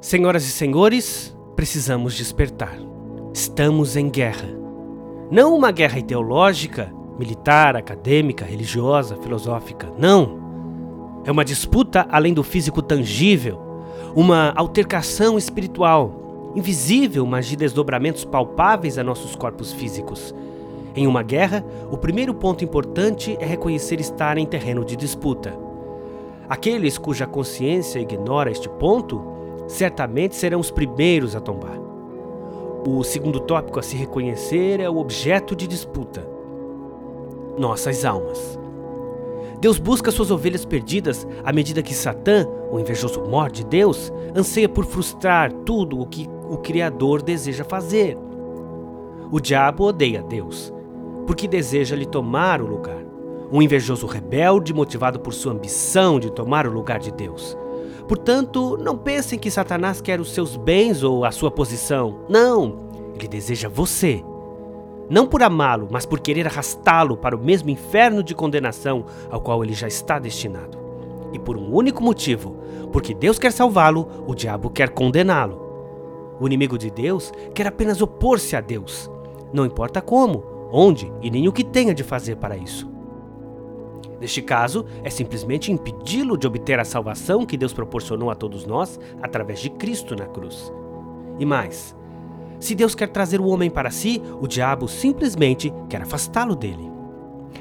Senhoras e senhores, precisamos despertar. Estamos em guerra. Não uma guerra ideológica, militar, acadêmica, religiosa, filosófica. Não. É uma disputa além do físico tangível, uma altercação espiritual, invisível, mas de desdobramentos palpáveis a nossos corpos físicos. Em uma guerra, o primeiro ponto importante é reconhecer estar em terreno de disputa. Aqueles cuja consciência ignora este ponto certamente serão os primeiros a tombar. O segundo tópico a se reconhecer é o objeto de disputa: nossas almas. Deus busca suas ovelhas perdidas à medida que Satã, o invejoso morde Deus, anseia por frustrar tudo o que o Criador deseja fazer. O diabo odeia Deus, porque deseja lhe tomar o lugar. Um invejoso rebelde motivado por sua ambição de tomar o lugar de Deus. Portanto, não pensem que Satanás quer os seus bens ou a sua posição. Não, ele deseja você. Não por amá-lo, mas por querer arrastá-lo para o mesmo inferno de condenação ao qual ele já está destinado. E por um único motivo: porque Deus quer salvá-lo, o diabo quer condená-lo. O inimigo de Deus quer apenas opor-se a Deus. Não importa como, onde e nem o que tenha de fazer para isso. Neste caso, é simplesmente impedi-lo de obter a salvação que Deus proporcionou a todos nós através de Cristo na cruz. E mais, se Deus quer trazer o homem para si, o diabo simplesmente quer afastá-lo dele.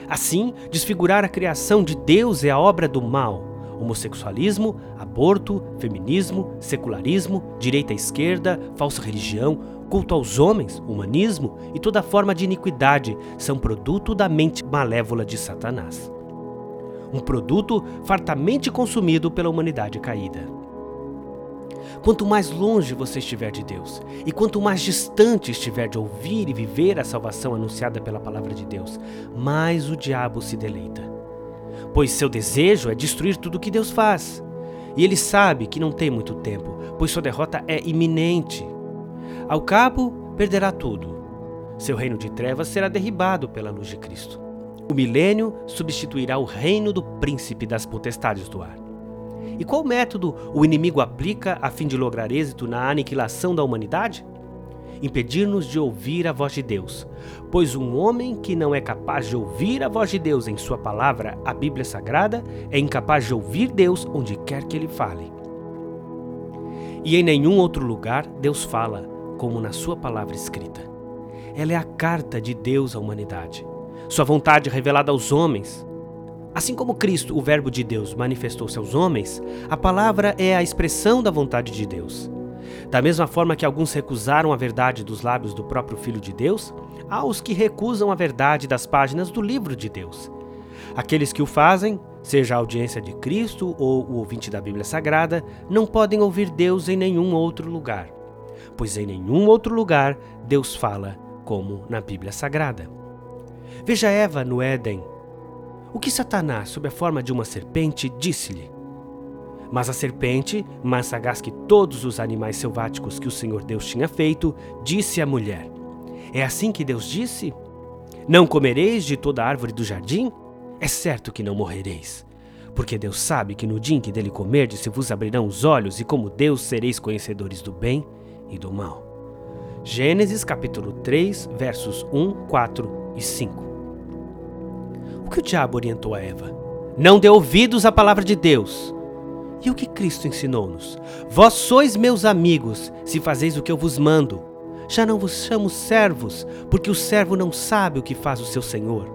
Assim, desfigurar a criação de Deus é a obra do mal. Homossexualismo, aborto, feminismo, secularismo, direita e esquerda, falsa religião, culto aos homens, humanismo e toda forma de iniquidade são produto da mente malévola de Satanás um produto fartamente consumido pela humanidade caída. Quanto mais longe você estiver de Deus, e quanto mais distante estiver de ouvir e viver a salvação anunciada pela palavra de Deus, mais o diabo se deleita. Pois seu desejo é destruir tudo o que Deus faz. E ele sabe que não tem muito tempo, pois sua derrota é iminente. Ao cabo, perderá tudo. Seu reino de trevas será derribado pela luz de Cristo. O milênio substituirá o reino do príncipe das potestades do ar. E qual método o inimigo aplica a fim de lograr êxito na aniquilação da humanidade? Impedir-nos de ouvir a voz de Deus, pois um homem que não é capaz de ouvir a voz de Deus em sua palavra, a Bíblia Sagrada, é incapaz de ouvir Deus onde quer que ele fale. E em nenhum outro lugar Deus fala, como na sua palavra escrita. Ela é a carta de Deus à humanidade sua vontade revelada aos homens. Assim como Cristo, o Verbo de Deus, manifestou-se aos homens, a palavra é a expressão da vontade de Deus. Da mesma forma que alguns recusaram a verdade dos lábios do próprio Filho de Deus, há os que recusam a verdade das páginas do livro de Deus. Aqueles que o fazem, seja a audiência de Cristo ou o ouvinte da Bíblia Sagrada, não podem ouvir Deus em nenhum outro lugar, pois em nenhum outro lugar Deus fala como na Bíblia Sagrada. Veja Eva no Éden. O que Satanás, sob a forma de uma serpente, disse-lhe? Mas a serpente, mais sagaz que todos os animais selváticos que o Senhor Deus tinha feito, disse à mulher: É assim que Deus disse? Não comereis de toda árvore do jardim? É certo que não morrereis. Porque Deus sabe que no dia em que dele comerdes se vos abrirão os olhos, e como Deus sereis conhecedores do bem e do mal. Gênesis capítulo 3, versos 1, 4 e 5. O que o diabo orientou a Eva? Não dê ouvidos à palavra de Deus. E o que Cristo ensinou-nos? Vós sois meus amigos, se fazeis o que eu vos mando. Já não vos chamo servos, porque o servo não sabe o que faz o seu senhor.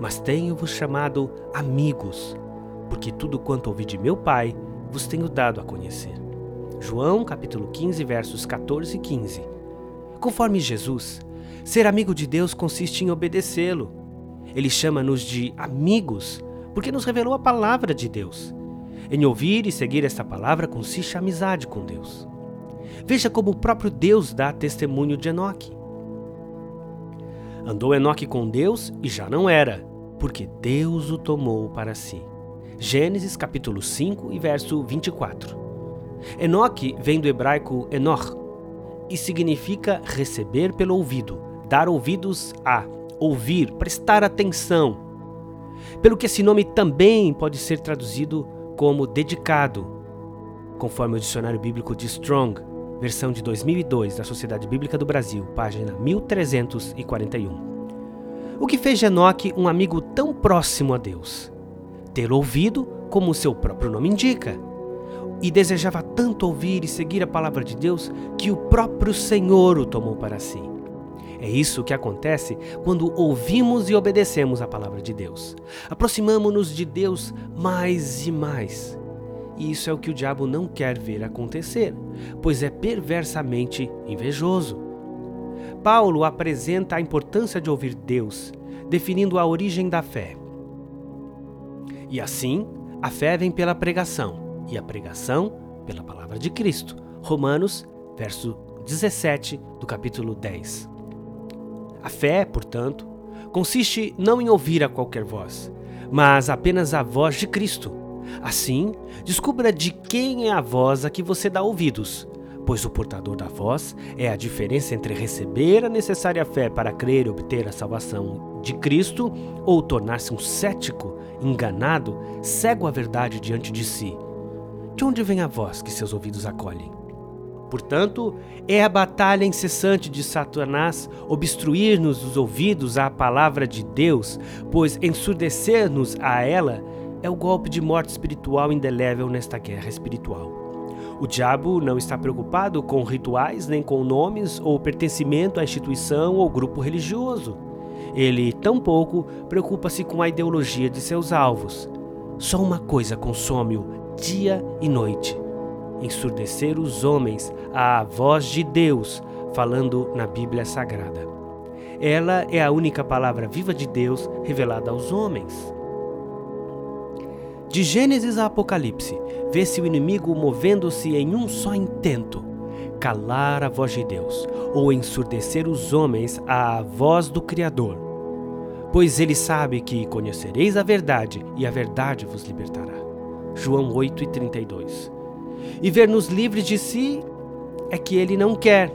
Mas tenho-vos chamado amigos, porque tudo quanto ouvi de meu Pai vos tenho dado a conhecer. João capítulo 15, versos 14 e 15. Conforme Jesus, ser amigo de Deus consiste em obedecê-lo. Ele chama-nos de amigos, porque nos revelou a palavra de Deus. Em ouvir e seguir esta palavra consiste a amizade com Deus. Veja como o próprio Deus dá testemunho de Enoque. Andou Enoque com Deus e já não era, porque Deus o tomou para si. Gênesis capítulo 5 e verso 24. Enoque vem do hebraico enor e significa receber pelo ouvido, dar ouvidos a, ouvir, prestar atenção. Pelo que esse nome também pode ser traduzido como dedicado, conforme o dicionário bíblico de Strong, versão de 2002 da Sociedade Bíblica do Brasil, página 1341. O que fez Enoque um amigo tão próximo a Deus? Ter ouvido, como o seu próprio nome indica, e desejava tanto ouvir e seguir a palavra de Deus que o próprio Senhor o tomou para si. É isso que acontece quando ouvimos e obedecemos a palavra de Deus. Aproximamos-nos de Deus mais e mais. E isso é o que o diabo não quer ver acontecer, pois é perversamente invejoso. Paulo apresenta a importância de ouvir Deus, definindo a origem da fé. E assim, a fé vem pela pregação, e a pregação pela palavra de Cristo. Romanos, verso 17 do capítulo 10. A fé, portanto, consiste não em ouvir a qualquer voz, mas apenas a voz de Cristo. Assim, descubra de quem é a voz a que você dá ouvidos, pois o portador da voz é a diferença entre receber a necessária fé para crer e obter a salvação de Cristo ou tornar-se um cético, enganado, cego à verdade diante de si. De onde vem a voz que seus ouvidos acolhem? Portanto, é a batalha incessante de Satanás obstruir-nos os ouvidos à palavra de Deus, pois ensurdecer-nos a ela é o golpe de morte espiritual indelével nesta guerra espiritual. O diabo não está preocupado com rituais, nem com nomes ou pertencimento à instituição ou grupo religioso. Ele tampouco preocupa-se com a ideologia de seus alvos. Só uma coisa consome-o dia e noite: ensurdecer os homens à voz de Deus falando na Bíblia Sagrada. Ela é a única palavra viva de Deus revelada aos homens. De Gênesis a Apocalipse, vê-se o inimigo movendo-se em um só intento: calar a voz de Deus, ou ensurdecer os homens à voz do Criador. Pois ele sabe que conhecereis a verdade, e a verdade vos libertará. João 8 e 32 ver-nos livres de si é que ele não quer.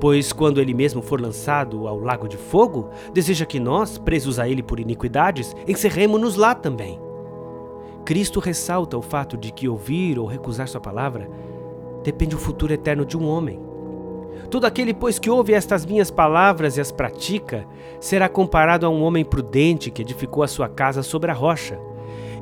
Pois quando ele mesmo for lançado ao lago de fogo, deseja que nós, presos a ele por iniquidades, encerremos-nos lá também. Cristo ressalta o fato de que ouvir ou recusar sua palavra depende do futuro eterno de um homem. Todo aquele, pois, que ouve estas minhas palavras e as pratica, será comparado a um homem prudente que edificou a sua casa sobre a rocha.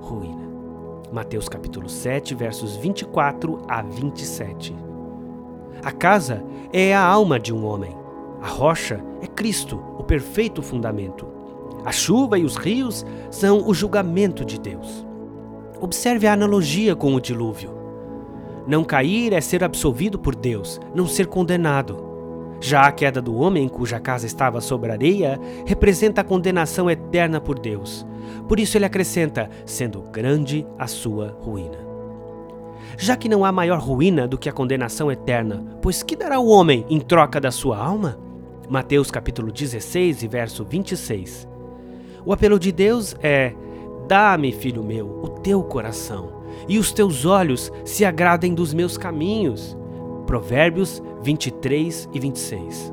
ruína. Mateus capítulo 7, versos 24 a 27. A casa é a alma de um homem. A rocha é Cristo, o perfeito fundamento. A chuva e os rios são o julgamento de Deus. Observe a analogia com o dilúvio. Não cair é ser absolvido por Deus, não ser condenado. Já a queda do homem, cuja casa estava sobre areia, representa a condenação eterna por Deus. Por isso ele acrescenta: sendo grande a sua ruína. Já que não há maior ruína do que a condenação eterna, pois que dará o homem em troca da sua alma? Mateus capítulo 16 e verso 26. O apelo de Deus é: Dá-me, filho meu, o teu coração, e os teus olhos se agradem dos meus caminhos. Provérbios 23 e 26.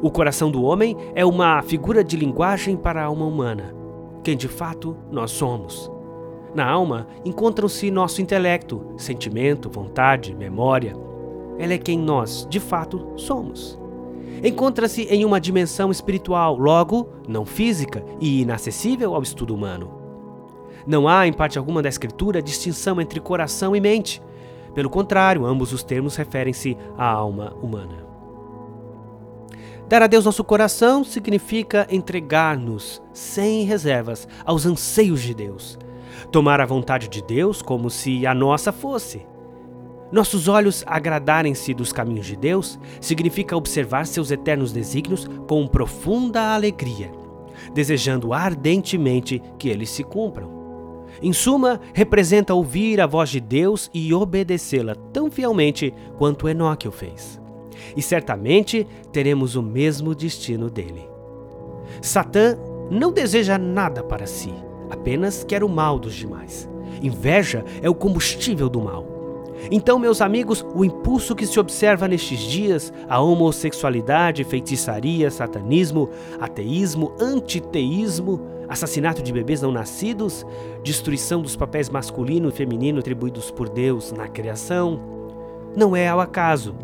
O coração do homem é uma figura de linguagem para a alma humana, quem de fato nós somos. Na alma encontram-se nosso intelecto, sentimento, vontade, memória. Ela é quem nós, de fato, somos. Encontra-se em uma dimensão espiritual, logo, não física e inacessível ao estudo humano. Não há, em parte alguma da Escritura, distinção entre coração e mente. Pelo contrário, ambos os termos referem-se à alma humana. Dar a Deus nosso coração significa entregar-nos sem reservas aos anseios de Deus. Tomar a vontade de Deus como se a nossa fosse. Nossos olhos agradarem-se dos caminhos de Deus significa observar seus eternos desígnios com profunda alegria, desejando ardentemente que eles se cumpram. Em suma, representa ouvir a voz de Deus e obedecê-la tão fielmente quanto Enoque o fez. E certamente teremos o mesmo destino dele. Satã não deseja nada para si, apenas quer o mal dos demais. Inveja é o combustível do mal. Então, meus amigos, o impulso que se observa nestes dias, a homossexualidade, feitiçaria, satanismo, ateísmo, antiteísmo, assassinato de bebês não nascidos, destruição dos papéis masculino e feminino atribuídos por Deus na criação, não é ao acaso,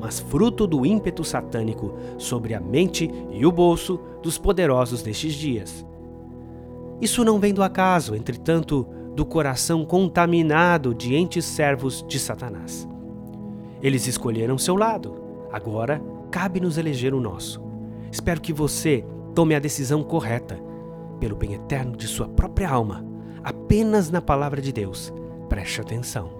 mas fruto do ímpeto satânico sobre a mente e o bolso dos poderosos destes dias. Isso não vem do acaso, entretanto, do coração contaminado de entes servos de Satanás. Eles escolheram seu lado, agora cabe-nos eleger o nosso. Espero que você tome a decisão correta, pelo bem eterno de sua própria alma, apenas na palavra de Deus. Preste atenção.